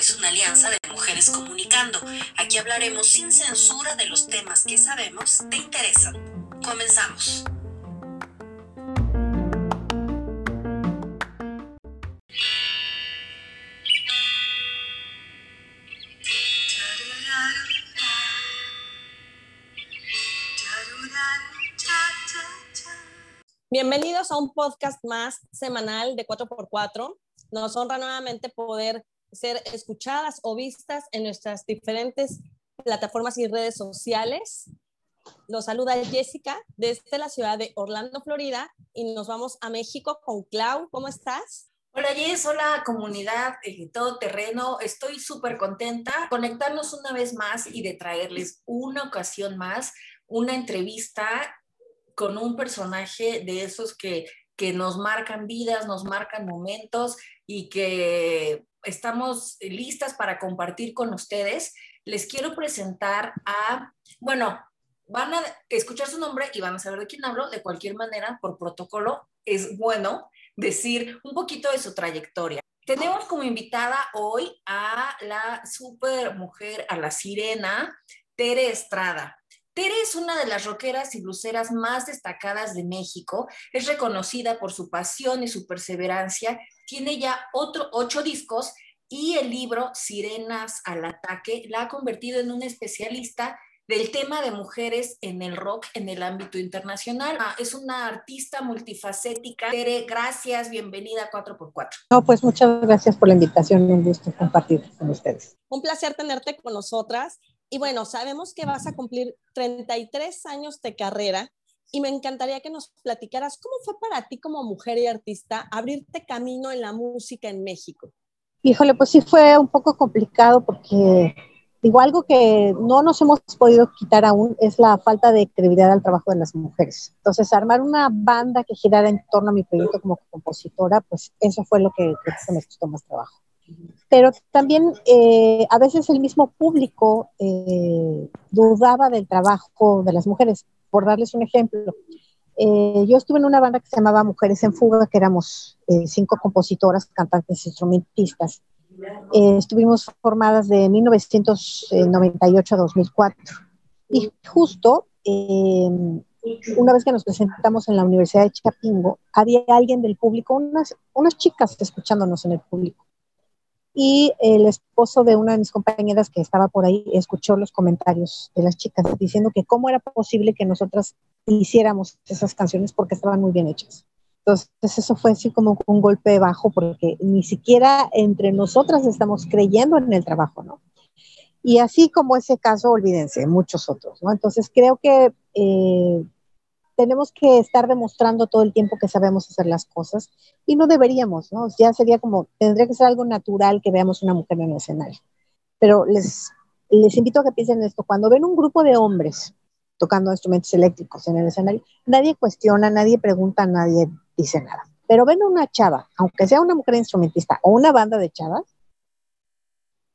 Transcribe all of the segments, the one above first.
es una alianza de mujeres comunicando. Aquí hablaremos sin censura de los temas que sabemos te interesan. Comenzamos. Un podcast más semanal de 4x4. Nos honra nuevamente poder ser escuchadas o vistas en nuestras diferentes plataformas y redes sociales. Los saluda Jessica desde la ciudad de Orlando, Florida, y nos vamos a México con Clau. ¿Cómo estás? Hola Jess, hola comunidad de todo terreno. Estoy súper contenta de conectarnos una vez más y de traerles una ocasión más una entrevista con un personaje de esos que, que nos marcan vidas, nos marcan momentos y que estamos listas para compartir con ustedes. Les quiero presentar a, bueno, van a escuchar su nombre y van a saber de quién hablo. De cualquier manera, por protocolo, es bueno decir un poquito de su trayectoria. Tenemos como invitada hoy a la super mujer, a la sirena, Tere Estrada. Tere es una de las rockeras y bluseras más destacadas de México. Es reconocida por su pasión y su perseverancia. Tiene ya otro, ocho discos y el libro Sirenas al Ataque la ha convertido en una especialista del tema de mujeres en el rock en el ámbito internacional. Ah, es una artista multifacética. Tere, gracias, bienvenida a 4x4. No, pues muchas gracias por la invitación, un gusto compartir con ustedes. Un placer tenerte con nosotras. Y bueno, sabemos que vas a cumplir 33 años de carrera y me encantaría que nos platicaras cómo fue para ti como mujer y artista abrirte camino en la música en México. Híjole, pues sí fue un poco complicado porque digo algo que no nos hemos podido quitar aún es la falta de credibilidad al trabajo de las mujeres. Entonces, armar una banda que girara en torno a mi proyecto como compositora, pues eso fue lo que creo que me costó más trabajo. Pero también eh, a veces el mismo público eh, dudaba del trabajo de las mujeres. Por darles un ejemplo, eh, yo estuve en una banda que se llamaba Mujeres en Fuga, que éramos cinco compositoras, cantantes, instrumentistas. Estuvimos formadas de 1998 a 2004. Y justo una vez que nos presentamos en la Universidad de Chapingo, había alguien del público, unas, unas chicas escuchándonos en el público. Y el esposo de una de mis compañeras que estaba por ahí escuchó los comentarios de las chicas diciendo que cómo era posible que nosotras hiciéramos esas canciones porque estaban muy bien hechas. Entonces eso fue así como un golpe bajo porque ni siquiera entre nosotras estamos creyendo en el trabajo, ¿no? Y así como ese caso, olvídense, muchos otros, ¿no? Entonces creo que eh, tenemos que estar demostrando todo el tiempo que sabemos hacer las cosas y no deberíamos, ¿no? Ya sería como, tendría que ser algo natural que veamos una mujer en el escenario. Pero les, les invito a que piensen esto, cuando ven un grupo de hombres tocando instrumentos eléctricos en el escenario, nadie cuestiona, nadie pregunta, nadie dice nada. Pero ven a una chava, aunque sea una mujer instrumentista o una banda de chavas,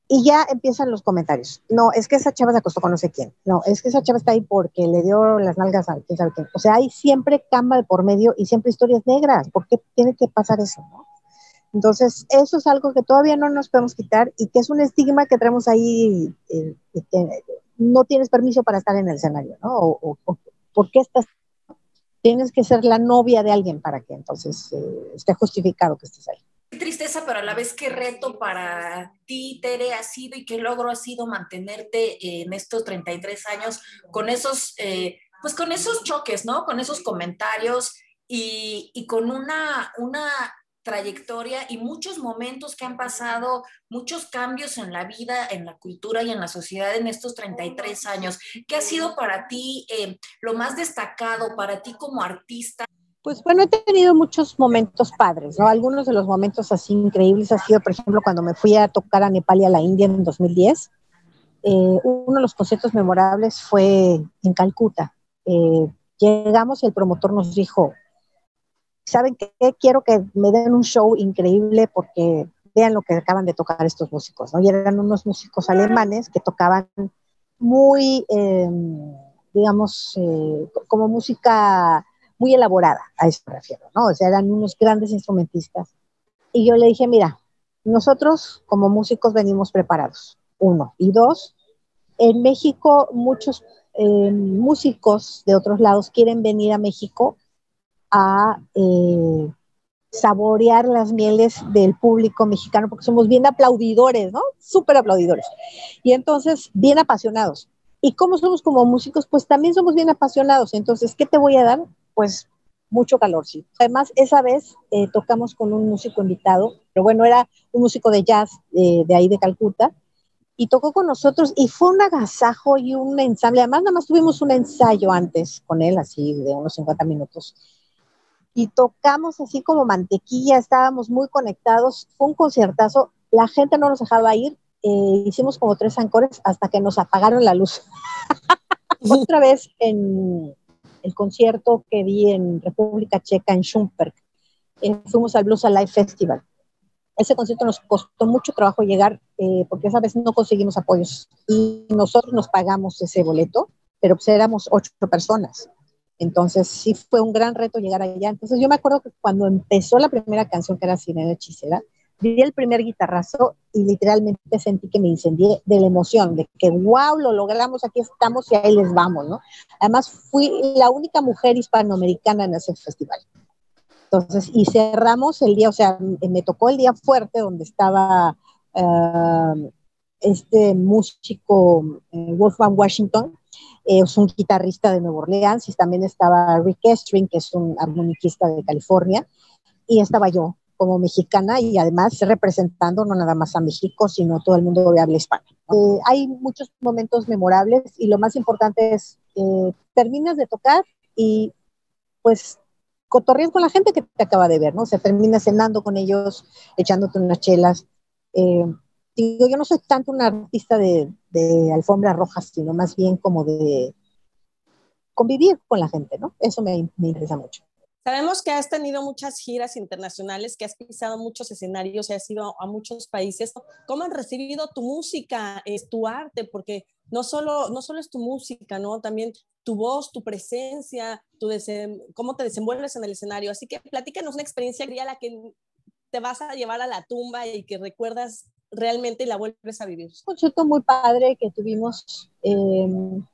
y ya empiezan los comentarios. No, es que esa chava se acostó con no sé quién. No, es que esa chava está ahí porque le dio las nalgas a quién sabe quién. O sea, hay siempre cama de por medio y siempre historias negras. ¿Por qué tiene que pasar eso? Entonces, eso es algo que todavía no nos podemos quitar y que es un estigma que traemos ahí eh, no tienes permiso para estar en el escenario, ¿no? O, ¿por qué estás? Tienes que ser la novia de alguien para que entonces eh, esté justificado que estés ahí. Tristeza, pero a la vez qué reto para ti, Tere, ha sido y qué logro ha sido mantenerte en estos 33 años con esos, eh, pues con esos choques, ¿no? Con esos comentarios y, y con una, una trayectoria y muchos momentos que han pasado, muchos cambios en la vida, en la cultura y en la sociedad en estos 33 años. ¿Qué ha sido para ti eh, lo más destacado para ti como artista? Pues bueno, he tenido muchos momentos padres, ¿no? Algunos de los momentos así increíbles ha sido, por ejemplo, cuando me fui a tocar a Nepal y a la India en 2010. Eh, uno de los conciertos memorables fue en Calcuta. Eh, llegamos y el promotor nos dijo, ¿saben qué? Quiero que me den un show increíble porque vean lo que acaban de tocar estos músicos, ¿no? Y eran unos músicos alemanes que tocaban muy, em, digamos, eh, como música muy elaborada, a eso me refiero, ¿no? O sea, eran unos grandes instrumentistas. Y yo le dije, mira, nosotros como músicos venimos preparados, uno. Y dos, en México muchos eh, músicos de otros lados quieren venir a México a eh, saborear las mieles del público mexicano, porque somos bien aplaudidores, ¿no? Súper aplaudidores. Y entonces, bien apasionados. Y como somos como músicos, pues también somos bien apasionados. Entonces, ¿qué te voy a dar? Pues mucho calor, sí. Además, esa vez eh, tocamos con un músico invitado, pero bueno, era un músico de jazz de ahí de Calcuta, y tocó con nosotros y fue un agasajo y un ensamble. Además, nada más tuvimos un ensayo antes con él, así de unos 50 minutos y tocamos así como mantequilla, estábamos muy conectados, fue un conciertazo, la gente no nos dejaba ir, eh, hicimos como tres ancores hasta que nos apagaron la luz. Otra vez en el concierto que vi en República Checa, en Schumberg, eh, fuimos al Blues Alive Festival. Ese concierto nos costó mucho trabajo llegar eh, porque esa vez no conseguimos apoyos y nosotros nos pagamos ese boleto, pero pues éramos ocho personas. Entonces sí fue un gran reto llegar allá. Entonces yo me acuerdo que cuando empezó la primera canción que era Sirena Hechicera, vi el primer guitarrazo y literalmente sentí que me incendié de la emoción, de que wow, lo logramos, aquí estamos y ahí les vamos, ¿no? Además fui la única mujer hispanoamericana en ese festival. Entonces, y cerramos el día, o sea, me tocó el día fuerte donde estaba uh, este músico eh, Wolfgang Washington, es un guitarrista de Nueva Orleans y también estaba Rick Estring, que es un armoniquista de California, y estaba yo como mexicana y además representando no nada más a México, sino todo el mundo que habla hispano. Eh, hay muchos momentos memorables y lo más importante es, eh, terminas de tocar y pues cotorreas con la gente que te acaba de ver, ¿no? Se termina cenando con ellos, echándote unas chelas. Eh, digo, yo no soy tanto una artista de, de alfombras rojas, sino más bien como de convivir con la gente, ¿no? Eso me, me interesa mucho. Sabemos que has tenido muchas giras internacionales, que has pisado muchos escenarios y has ido a muchos países. ¿Cómo han recibido tu música, es tu arte? Porque no solo, no solo es tu música, ¿no? También tu voz, tu presencia, tu cómo te desenvuelves en el escenario. Así que platícanos una experiencia que la que te vas a llevar a la tumba y que recuerdas realmente la vuelves a vivir. Un concierto muy padre que tuvimos em,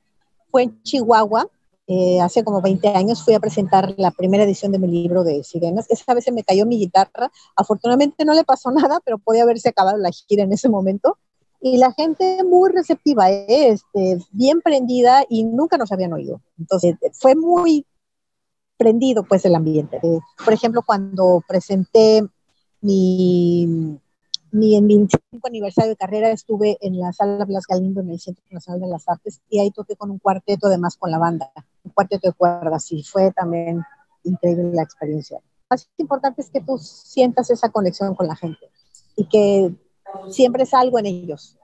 fue en Chihuahua. Eh, hace como 20 años fui a presentar la primera edición de mi libro de sirenas. Esa vez se me cayó mi guitarra. Afortunadamente no le pasó nada, pero podía haberse acabado la gira en ese momento. Y la gente muy receptiva, ¿eh? este, bien prendida y nunca nos habían oído. Entonces fue muy prendido pues el ambiente. Eh, por ejemplo, cuando presenté mi mi, en 25 aniversario de carrera estuve en la sala Blas Galindo en el Centro Nacional de las Artes y ahí toqué con un cuarteto además con la banda, un cuarteto de cuerdas y fue también increíble la experiencia. Lo más importante es que tú sientas esa conexión con la gente y que siempre es algo en ellos,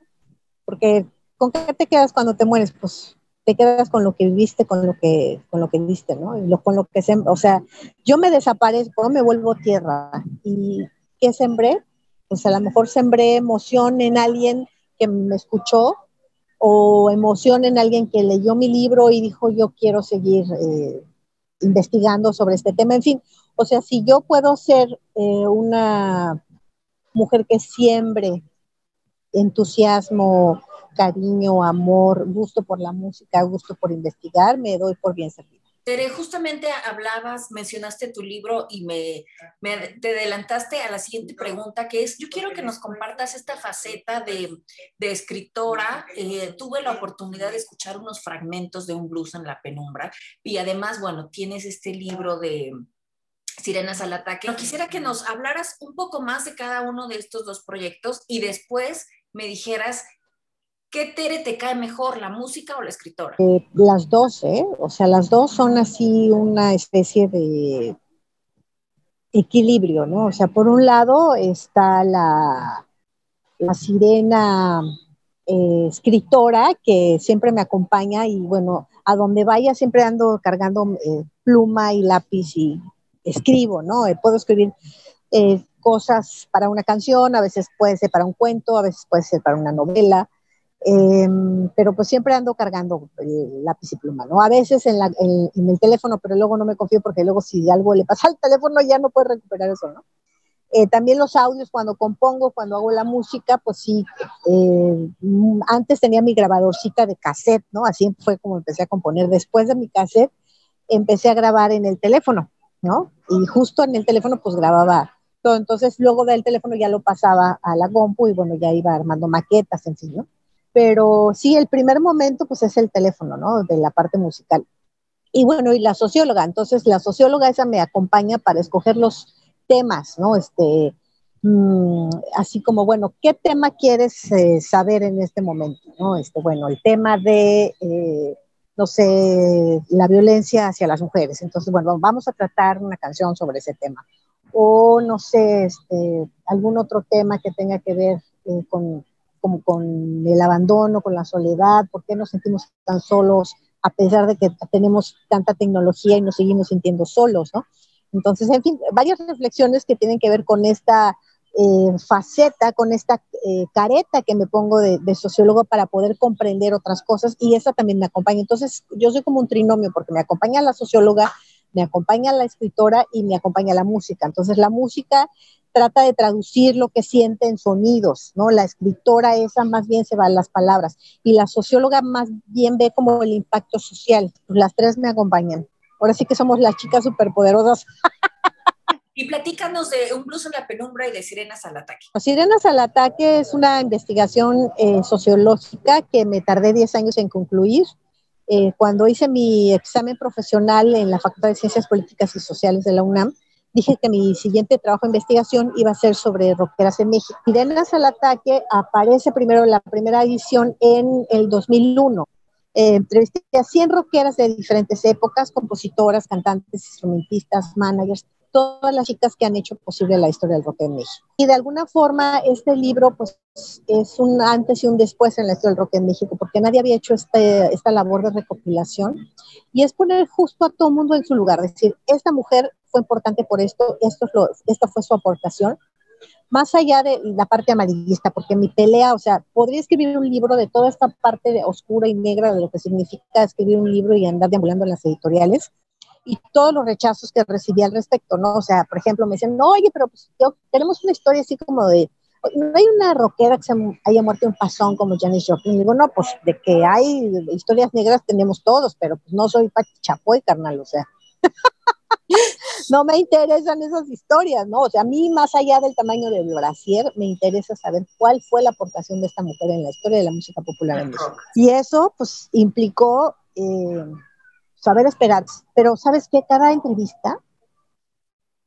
porque ¿con qué te quedas cuando te mueres? Pues te quedas con lo que viviste, con lo que, con lo que viste, ¿no? Y lo, con lo que o sea, yo me desaparezco, me vuelvo tierra y ¿qué sembré? Pues a lo mejor sembré emoción en alguien que me escuchó o emoción en alguien que leyó mi libro y dijo yo quiero seguir eh, investigando sobre este tema. En fin, o sea, si yo puedo ser eh, una mujer que siembre entusiasmo, cariño, amor, gusto por la música, gusto por investigar, me doy por bien servida. Tere, justamente hablabas, mencionaste tu libro y me, te adelantaste a la siguiente pregunta, que es, yo quiero que nos compartas esta faceta de, escritora. Eh, tuve la oportunidad de escuchar unos fragmentos de un blues en la penumbra y además, bueno, tienes este libro de Sirenas al Ataque. Quisiera que nos hablaras un poco más de cada uno de estos dos proyectos y después me dijeras ¿Qué Tere te cae mejor, la música o la escritora? Eh, las dos, ¿eh? O sea, las dos son así una especie de equilibrio, ¿no? O sea, por un lado está la, sirena eh, escritora que siempre me acompaña y bueno, a donde vaya siempre ando cargando eh, pluma y lápiz y escribo, ¿no? puedo escribir cosas para una canción, a veces puede ser para un cuento, a veces puede ser para una novela Em, pero pues siempre ando cargando el lápiz y pluma, ¿no? A veces en, la, en, el teléfono, pero luego no me confío porque luego si algo le pasa al teléfono ya no puedo recuperar eso, ¿no? Eh, también los audios, cuando compongo, cuando hago la música, pues sí, eh, antes tenía mi grabadorcita de cassette, ¿no? Así fue como empecé a componer. Después de mi cassette, empecé a grabar en el teléfono, ¿no? Y justo en el teléfono, pues grababa todo. Entonces, luego del teléfono ya lo pasaba a la compu y bueno, ya iba armando maquetas en sí, ¿no? Pero sí, el primer momento, pues es el teléfono, ¿no? De la parte musical. Y bueno, y la socióloga, entonces la socióloga esa me acompaña para escoger los temas, ¿no? Este, mm, así como, bueno, ¿qué tema quieres eh, saber en este momento? ¿no? Este, bueno, el tema de, eh, no sé, la violencia hacia las mujeres. Entonces, bueno, vamos a tratar una canción sobre ese tema. O, no sé, este, algún otro tema que tenga que ver eh, con, como con el abandono, con la soledad, por qué nos sentimos tan solos a pesar de que tenemos tanta tecnología y nos seguimos sintiendo solos, ¿no? Entonces, en fin, varias reflexiones que tienen que ver con esta eh, faceta, con esta eh, careta que me pongo de, sociólogo para poder comprender otras cosas y esa también me acompaña. Entonces, yo soy como un trinomio porque me acompaña la socióloga, me acompaña la escritora y me acompaña la música. Entonces, la música trata de traducir lo que siente en sonidos, ¿no? La escritora esa más bien se va a las palabras y la socióloga más bien ve como el impacto social. Las tres me acompañan. Ahora sí que somos las chicas superpoderosas. Y platícanos de Un blues en la penumbra y de Sirenas al ataque. Sirenas al ataque es una investigación eh, sociológica que me tardé 10 años en concluir. Eh, cuando hice mi examen profesional en la Facultad de Ciencias Políticas y Sociales de la UNAM, dije que mi siguiente trabajo de investigación iba a ser sobre rockeras en México. Sirenas al ataque aparece primero en la primera edición en el 2001 eh, entrevisté a 100 rockeras de diferentes épocas, compositoras, cantantes, instrumentistas, managers, todas las chicas que han hecho posible la historia del rock en México. Y de alguna forma este libro pues es un antes y un después en la historia del rock en México, porque nadie había hecho este, esta labor de recopilación. Y es poner justo a todo mundo en su lugar, decir, esta mujer fue importante por esto, esto es lo, esta fue su aportación, más allá de la parte amarillista, porque mi pelea, o sea, podría escribir un libro de toda esta parte de oscura y negra de lo que significa escribir un libro y andar deambulando en las editoriales y todos los rechazos que recibí al respecto, ¿no? O sea, por ejemplo, me dicen, no, oye, pero pues, tenemos una historia así como de, no hay una rockera que se haya muerto un pasón como Janis Joplin. Y digo, no, pues de que hay historias negras tenemos todos, pero pues no soy Pati Chapoy, carnal, o sea. no me interesan esas historias, ¿no? O sea, a mí más allá del tamaño del brasier, me interesa saber cuál fue la aportación de esta mujer en la historia de la música popular en México. Y eso, pues, implicó eh, saber esperar. Pero, ¿sabes qué? Cada entrevista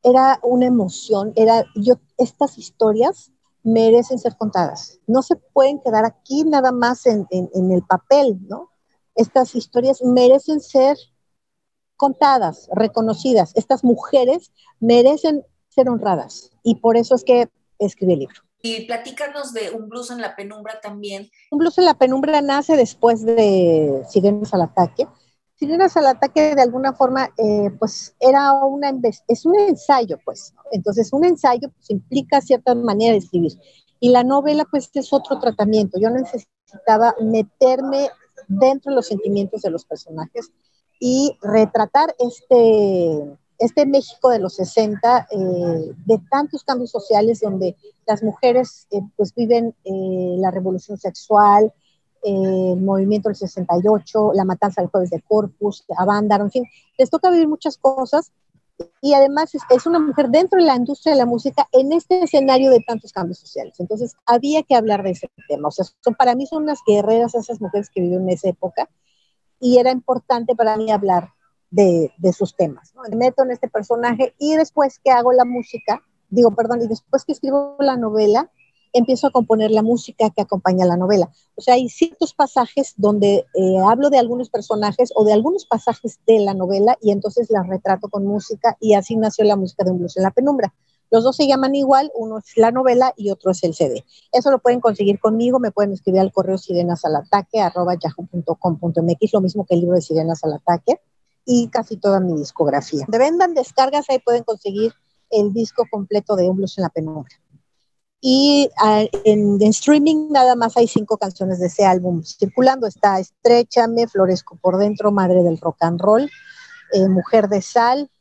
era una emoción, era, yo, estas historias merecen ser contadas. No se pueden quedar aquí nada más en, en el papel, ¿no? Estas historias merecen ser contadas, reconocidas. Estas mujeres merecen ser honradas y por eso es que escribí el libro. Y platícanos de Un blues en la penumbra también. Un blues en la penumbra nace después de Sirenas al ataque. Sirenas al ataque de alguna forma, eh, pues era una, es un ensayo, pues. Entonces un ensayo pues, implica cierta manera de escribir. Y la novela pues es otro tratamiento. Yo necesitaba meterme dentro de los sentimientos de los personajes y retratar este, este México de los 60, eh, de tantos cambios sociales donde las mujeres eh, pues viven eh, la revolución sexual, el movimiento del 68, la matanza del jueves de Corpus, Avándaro, en fin, les toca vivir muchas cosas y además es, es, una mujer dentro de la industria de la música en este escenario de tantos cambios sociales. Entonces había que hablar de ese tema. O sea, son, para mí son unas guerreras esas mujeres que viven en esa época y era importante para mí hablar de, de sus temas. Me meto en este personaje y después que hago la música, digo, perdón, y después que escribo la novela, empiezo a componer la música que acompaña la novela. O sea, hay ciertos pasajes donde eh, hablo de algunos personajes o de algunos pasajes de la novela y entonces las retrato con música y así nació la música de un blues en la penumbra. Los dos se llaman igual, uno es la novela y otro es el CD. Eso lo pueden conseguir conmigo, me pueden escribir al correo sirenas al ataque, arroba yahoo.com.mx, lo mismo que el libro de sirenas al ataque y casi toda mi discografía. De vendan descargas, ahí pueden conseguir el disco completo de Un Blues en la Penumbra. Y ah, en, streaming nada más hay cinco canciones de ese álbum circulando. Está Estrechame, Floresco por dentro, Madre del Rock and Roll, eh, Mujer de Sal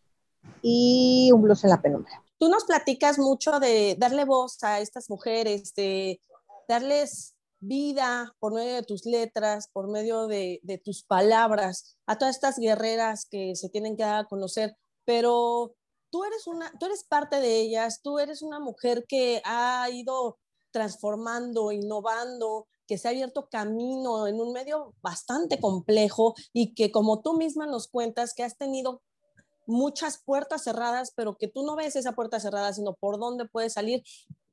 y Un blues en la penumbra. Tú nos platicas mucho de darle voz a estas mujeres, de darles vida por medio de tus letras, por medio de, de tus palabras, a todas estas guerreras que se tienen que dar a conocer. Pero tú eres, una, tú eres parte de ellas, tú eres una mujer que ha ido transformando, innovando, que se ha abierto camino en un medio bastante complejo y que como tú misma nos cuentas, que has tenido muchas puertas cerradas, pero que tú no ves esa puerta cerrada, sino por dónde puedes salir.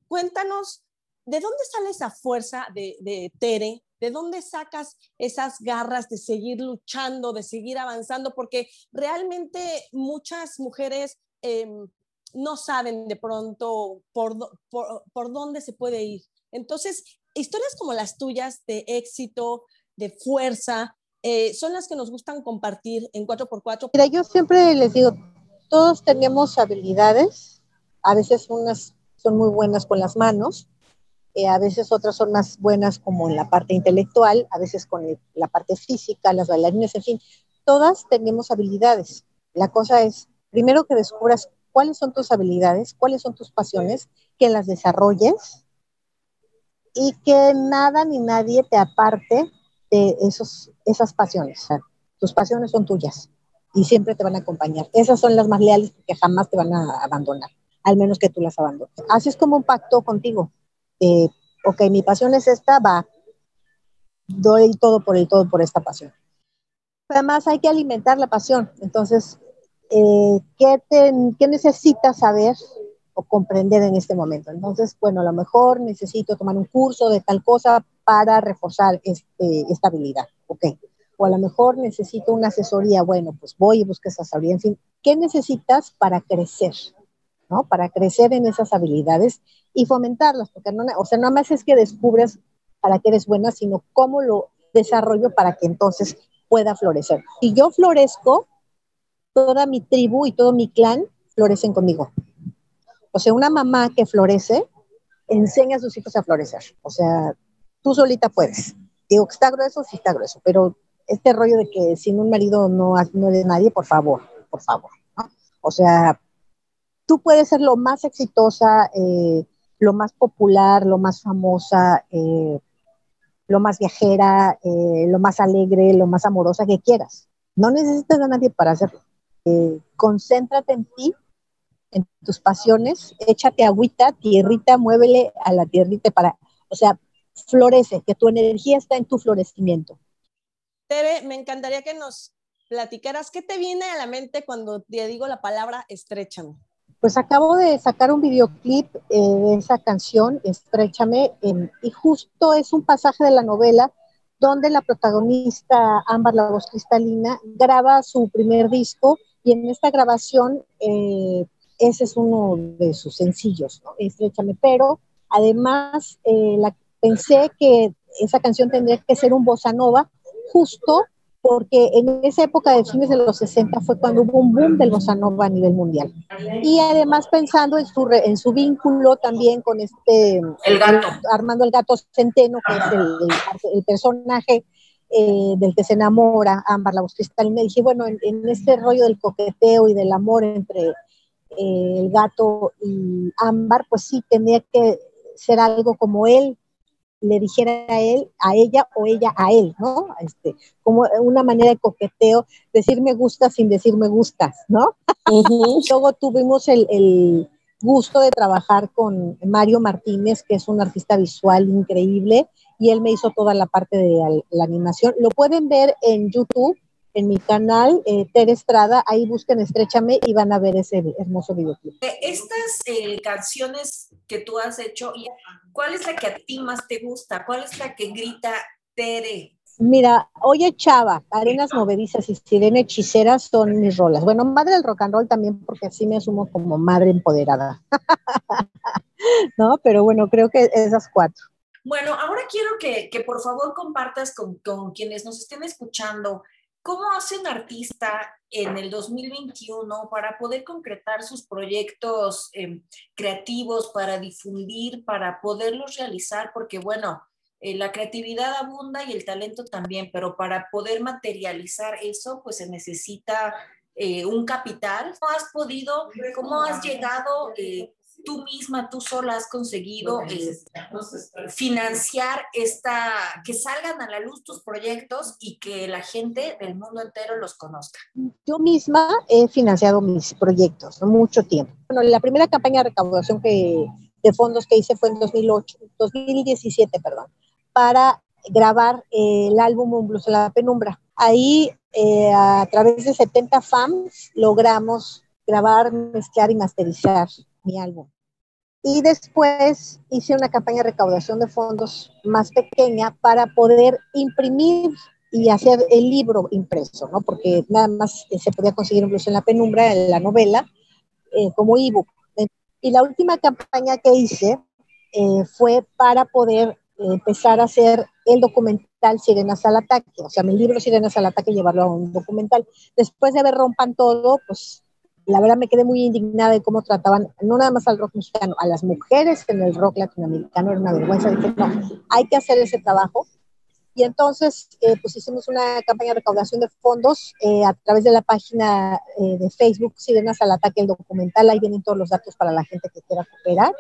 Cuéntanos, ¿de dónde sale esa fuerza de, de Tere? ¿De dónde sacas esas garras de seguir luchando, de seguir avanzando? Porque realmente muchas mujeres Em, no saben de pronto por, por, dónde se puede ir. Entonces, historias como las tuyas de éxito, de fuerza, eh, son las que nos gustan compartir en 4x4. Mira, yo siempre les digo, todos tenemos habilidades, a veces unas son muy buenas con las manos, eh, a veces otras son más buenas como en la parte intelectual, a veces con la parte física, las bailarines, en fin, todas tenemos habilidades. La cosa es primero que descubras cuáles son tus habilidades, cuáles son tus pasiones, que las desarrolles y que nada ni nadie te aparte de esos, esas pasiones. tus pasiones son tuyas y siempre te van a acompañar. Esas son las más leales porque jamás te van a abandonar, al menos que tú las abandones. Así es como un pacto contigo. Eh, ok, mi pasión es esta, va, doy todo por el todo por esta pasión. Además hay que alimentar la pasión. Entonces, eh, ¿qué, necesitas saber o comprender en este momento? Entonces, bueno, a lo mejor necesito tomar un curso de tal cosa para reforzar este, esta habilidad, ¿ok? O a lo mejor necesito una asesoría, bueno, pues voy y busco esa asesoría, en fin, ¿qué necesitas para crecer? ¿no? Para crecer en esas habilidades y fomentarlas, porque no, o sea, no más es que descubres para qué eres buena, sino cómo lo desarrollo para que entonces pueda florecer. Si yo florezco, toda mi tribu y todo mi clan florecen conmigo. O sea, una mamá que florece enseña a sus hijos a florecer. O sea, tú solita puedes. Digo está grueso, sí está grueso, pero este rollo de que sin un marido no, no eres nadie, por favor, por favor. O sea, tú puedes ser lo más exitosa, eh, lo más popular, lo más famosa, eh, lo más viajera, eh, lo más alegre, lo más amorosa que quieras. No necesitas a nadie para hacerlo. Eh, concéntrate en ti, en tus pasiones, échate agüita, tierrita, muévele a la tierrita para, o sea, florece, que tu energía está en tu florecimiento. Tere, me encantaría que nos platicaras qué te viene a la mente cuando te digo la palabra estrechame. Pues acabo de sacar un videoclip eh, de esa canción, Estrechame, y justo es un pasaje de la novela donde la protagonista Ámbar, la voz cristalina, graba su primer disco y en esta grabación, eh, ese es uno de sus sencillos, ¿no? Estrechame, pero además eh, la, pensé que esa canción tendría que ser un bossa nova, justo porque en esa época de fines de los 60 fue cuando hubo un boom del bossa nova a nivel mundial. Y además pensando en su, en su vínculo también con este... El gato. Armando el gato Centeno, que es el personaje eh, del que se enamora Ámbar, la voz cristalina, y dije, bueno, en, este rollo del coqueteo y del amor entre eh, el gato y Ámbar, pues sí, tenía que ser algo como él le dijera a él, a ella o ella a él, ¿no? Este, como una manera de coqueteo, decir me gusta sin decir me gustas, ¿no? Luego tuvimos el, el, gusto de trabajar con Mario Martínez, que es un artista visual increíble, y él me hizo toda la parte de la animación. Lo pueden ver en YouTube, en mi canal, eh, Tere Estrada, ahí busquen Estrechame y van a ver ese hermoso videoclip. Estas eh, canciones que tú has hecho, ¿cuál es la que a ti más te gusta? ¿Cuál es la que grita Tere? Mira, Oye Chava, Arenas Movedizas y Sirena Hechicera son mis rolas. Bueno, madre del rock and roll también, porque así me asumo como madre empoderada. ¿No? Pero bueno, creo que esas cuatro. Bueno, ahora quiero que, por favor compartas con, quienes nos estén escuchando ¿Cómo hace un artista en el 2021 para poder concretar sus proyectos em, creativos, para difundir, para poderlos realizar? Porque bueno, eh, la creatividad abunda y el talento también, pero para poder materializar eso, pues se necesita eh, un capital. ¿Cómo has podido, cómo has llegado eh, tú misma, tú sola has conseguido eh, financiar esta, que salgan a la luz tus proyectos y que la gente del mundo entero los conozca? Yo misma he financiado mis proyectos, mucho tiempo. Bueno, la primera campaña de recaudación que, de fondos que hice fue en 2008, 2017, perdón, para grabar eh, el álbum Un Blues en la Penumbra. Ahí, eh, a través de 70 fans, logramos grabar, mezclar y masterizar mi álbum. Y después hice una campaña de recaudación de fondos más pequeña para poder imprimir y hacer el libro impreso, ¿no? Porque nada más eh, se podía conseguir incluso en la penumbra, en la novela, eh, como ebook. Y la última campaña que hice eh, fue para poder empezar a hacer el documental Sirenas al Ataque, o sea, mi libro Sirenas al Ataque, llevarlo a un documental. Después de ver Rompan Todo, pues la verdad me quedé muy indignada de cómo trataban, no nada más al rock mexicano, a las mujeres en el rock latinoamericano, era una vergüenza. Dije, no, hay que hacer ese trabajo. Y entonces, eh, pues hicimos una campaña de recaudación de fondos eh, a través de la página eh, de Facebook Sirenas al Ataque, el documental. Ahí vienen todos los datos para la gente que quiera cooperar.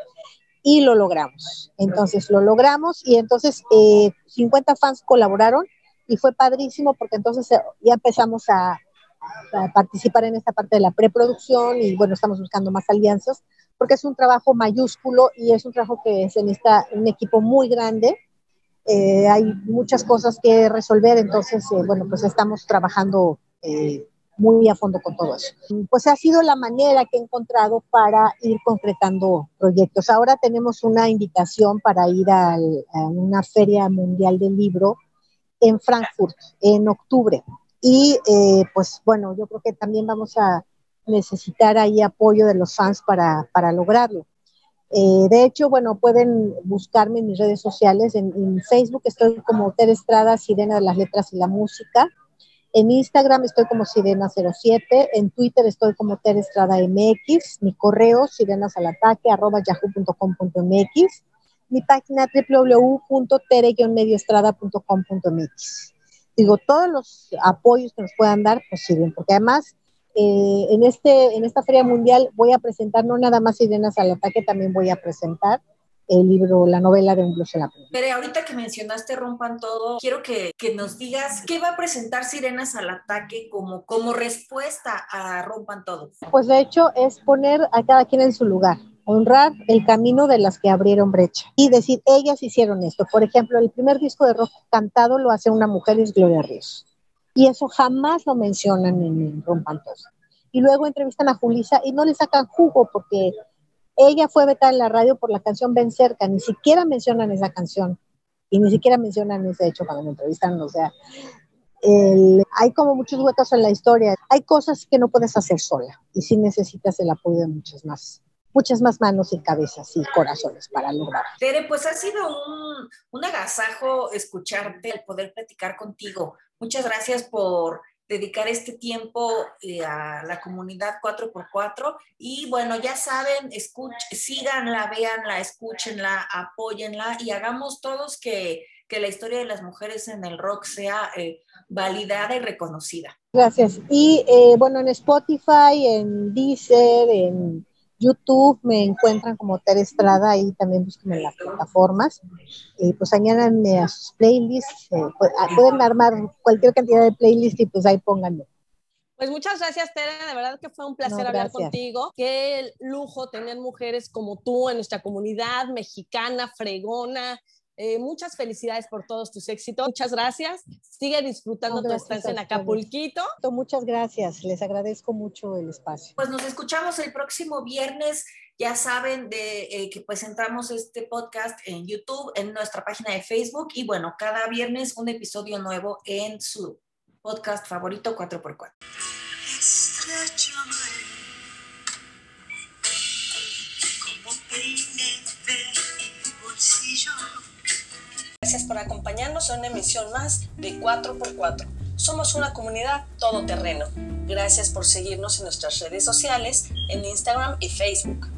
Y lo logramos. Entonces, lo logramos y entonces 50 fans colaboraron y fue padrísimo porque entonces ya empezamos a, participar en esta parte de la preproducción y bueno, estamos buscando más alianzas porque es un trabajo mayúsculo y es un trabajo que se necesita un equipo muy grande. Eh, hay muchas cosas que resolver, entonces, eh, bueno, pues estamos trabajando eh, muy a fondo con todo eso. Pues ha sido la manera que he encontrado para ir concretando proyectos. Ahora tenemos una invitación para ir a una feria mundial del libro en Frankfurt en octubre. Y eh, pues bueno, yo creo que también vamos a necesitar ahí apoyo de los fans para, para lograrlo. Eh, de hecho, bueno, pueden buscarme en mis redes sociales. En, Facebook estoy como Ter Estrada, Sirena de las Letras y la Música. En Instagram estoy como Sirena07. En Twitter estoy como Ter Estrada MX. Mi correo, sirenasalataque, arroba yahoo.com.mx. Mi página www.tere-medioestrada.com.mx digo, todos los apoyos que nos puedan dar, pues sirven, porque además eh, en, este, en esta Feria Mundial voy a presentar no nada más Sirenas al Ataque, también voy a presentar el libro, la novela de un blues en la Pero ahorita que mencionaste Rompan Todo, quiero que, que, nos digas qué va a presentar Sirenas al Ataque como, como respuesta a Rompan Todo. Pues de hecho es poner a cada quien en su lugar honrar el camino de las que abrieron brecha y decir, ellas hicieron esto. Por ejemplo, el primer disco de rock cantado lo hace una mujer, es Gloria Ríos. Y eso jamás lo mencionan en Rompantos. Y luego entrevistan a Julisa y no le sacan jugo porque ella fue vetada en la radio por la canción Ven Cerca, ni siquiera mencionan esa canción y ni siquiera mencionan ese hecho cuando me entrevistan, o sea, hay como muchos huecos en la historia, hay cosas que no puedes hacer sola y sí necesitas el apoyo de muchas más muchas más manos y cabezas y corazones para lograrlo. Tere, pues ha sido un, un agasajo escucharte, el poder platicar contigo. Muchas gracias por dedicar este tiempo eh, a la comunidad 4x4 y bueno, ya saben, escuch, síganla, véanla, escúchenla, apóyenla y hagamos todos que, que la historia de las mujeres en el rock sea eh, validada y reconocida. Gracias. Y eh, bueno, en Spotify, en Deezer, en YouTube me encuentran como Ter Estrada, ahí también busquen en las plataformas. y pues añádanme a sus playlists, eh, pues, ah, pueden armar cualquier cantidad de playlists y pues ahí pónganme. Pues muchas gracias, Tere. De verdad que fue un placer hablar contigo. Qué lujo tener mujeres como tú en nuestra comunidad mexicana, fregona, eh, muchas felicidades por todos tus éxitos. Muchas gracias. Sigue disfrutando tu estancia en Acapulquito. Muchas gracias. Les agradezco mucho el espacio. Pues nos escuchamos el próximo viernes. Ya saben de eh, que pues entramos este podcast en YouTube, en nuestra página de Facebook y bueno, cada viernes un episodio nuevo en su podcast favorito 4x4. Gracias por acompañarnos en una emisión más de 4x4. somos una comunidad todoterreno. Gracias por seguirnos en nuestras redes sociales, en Instagram y Facebook.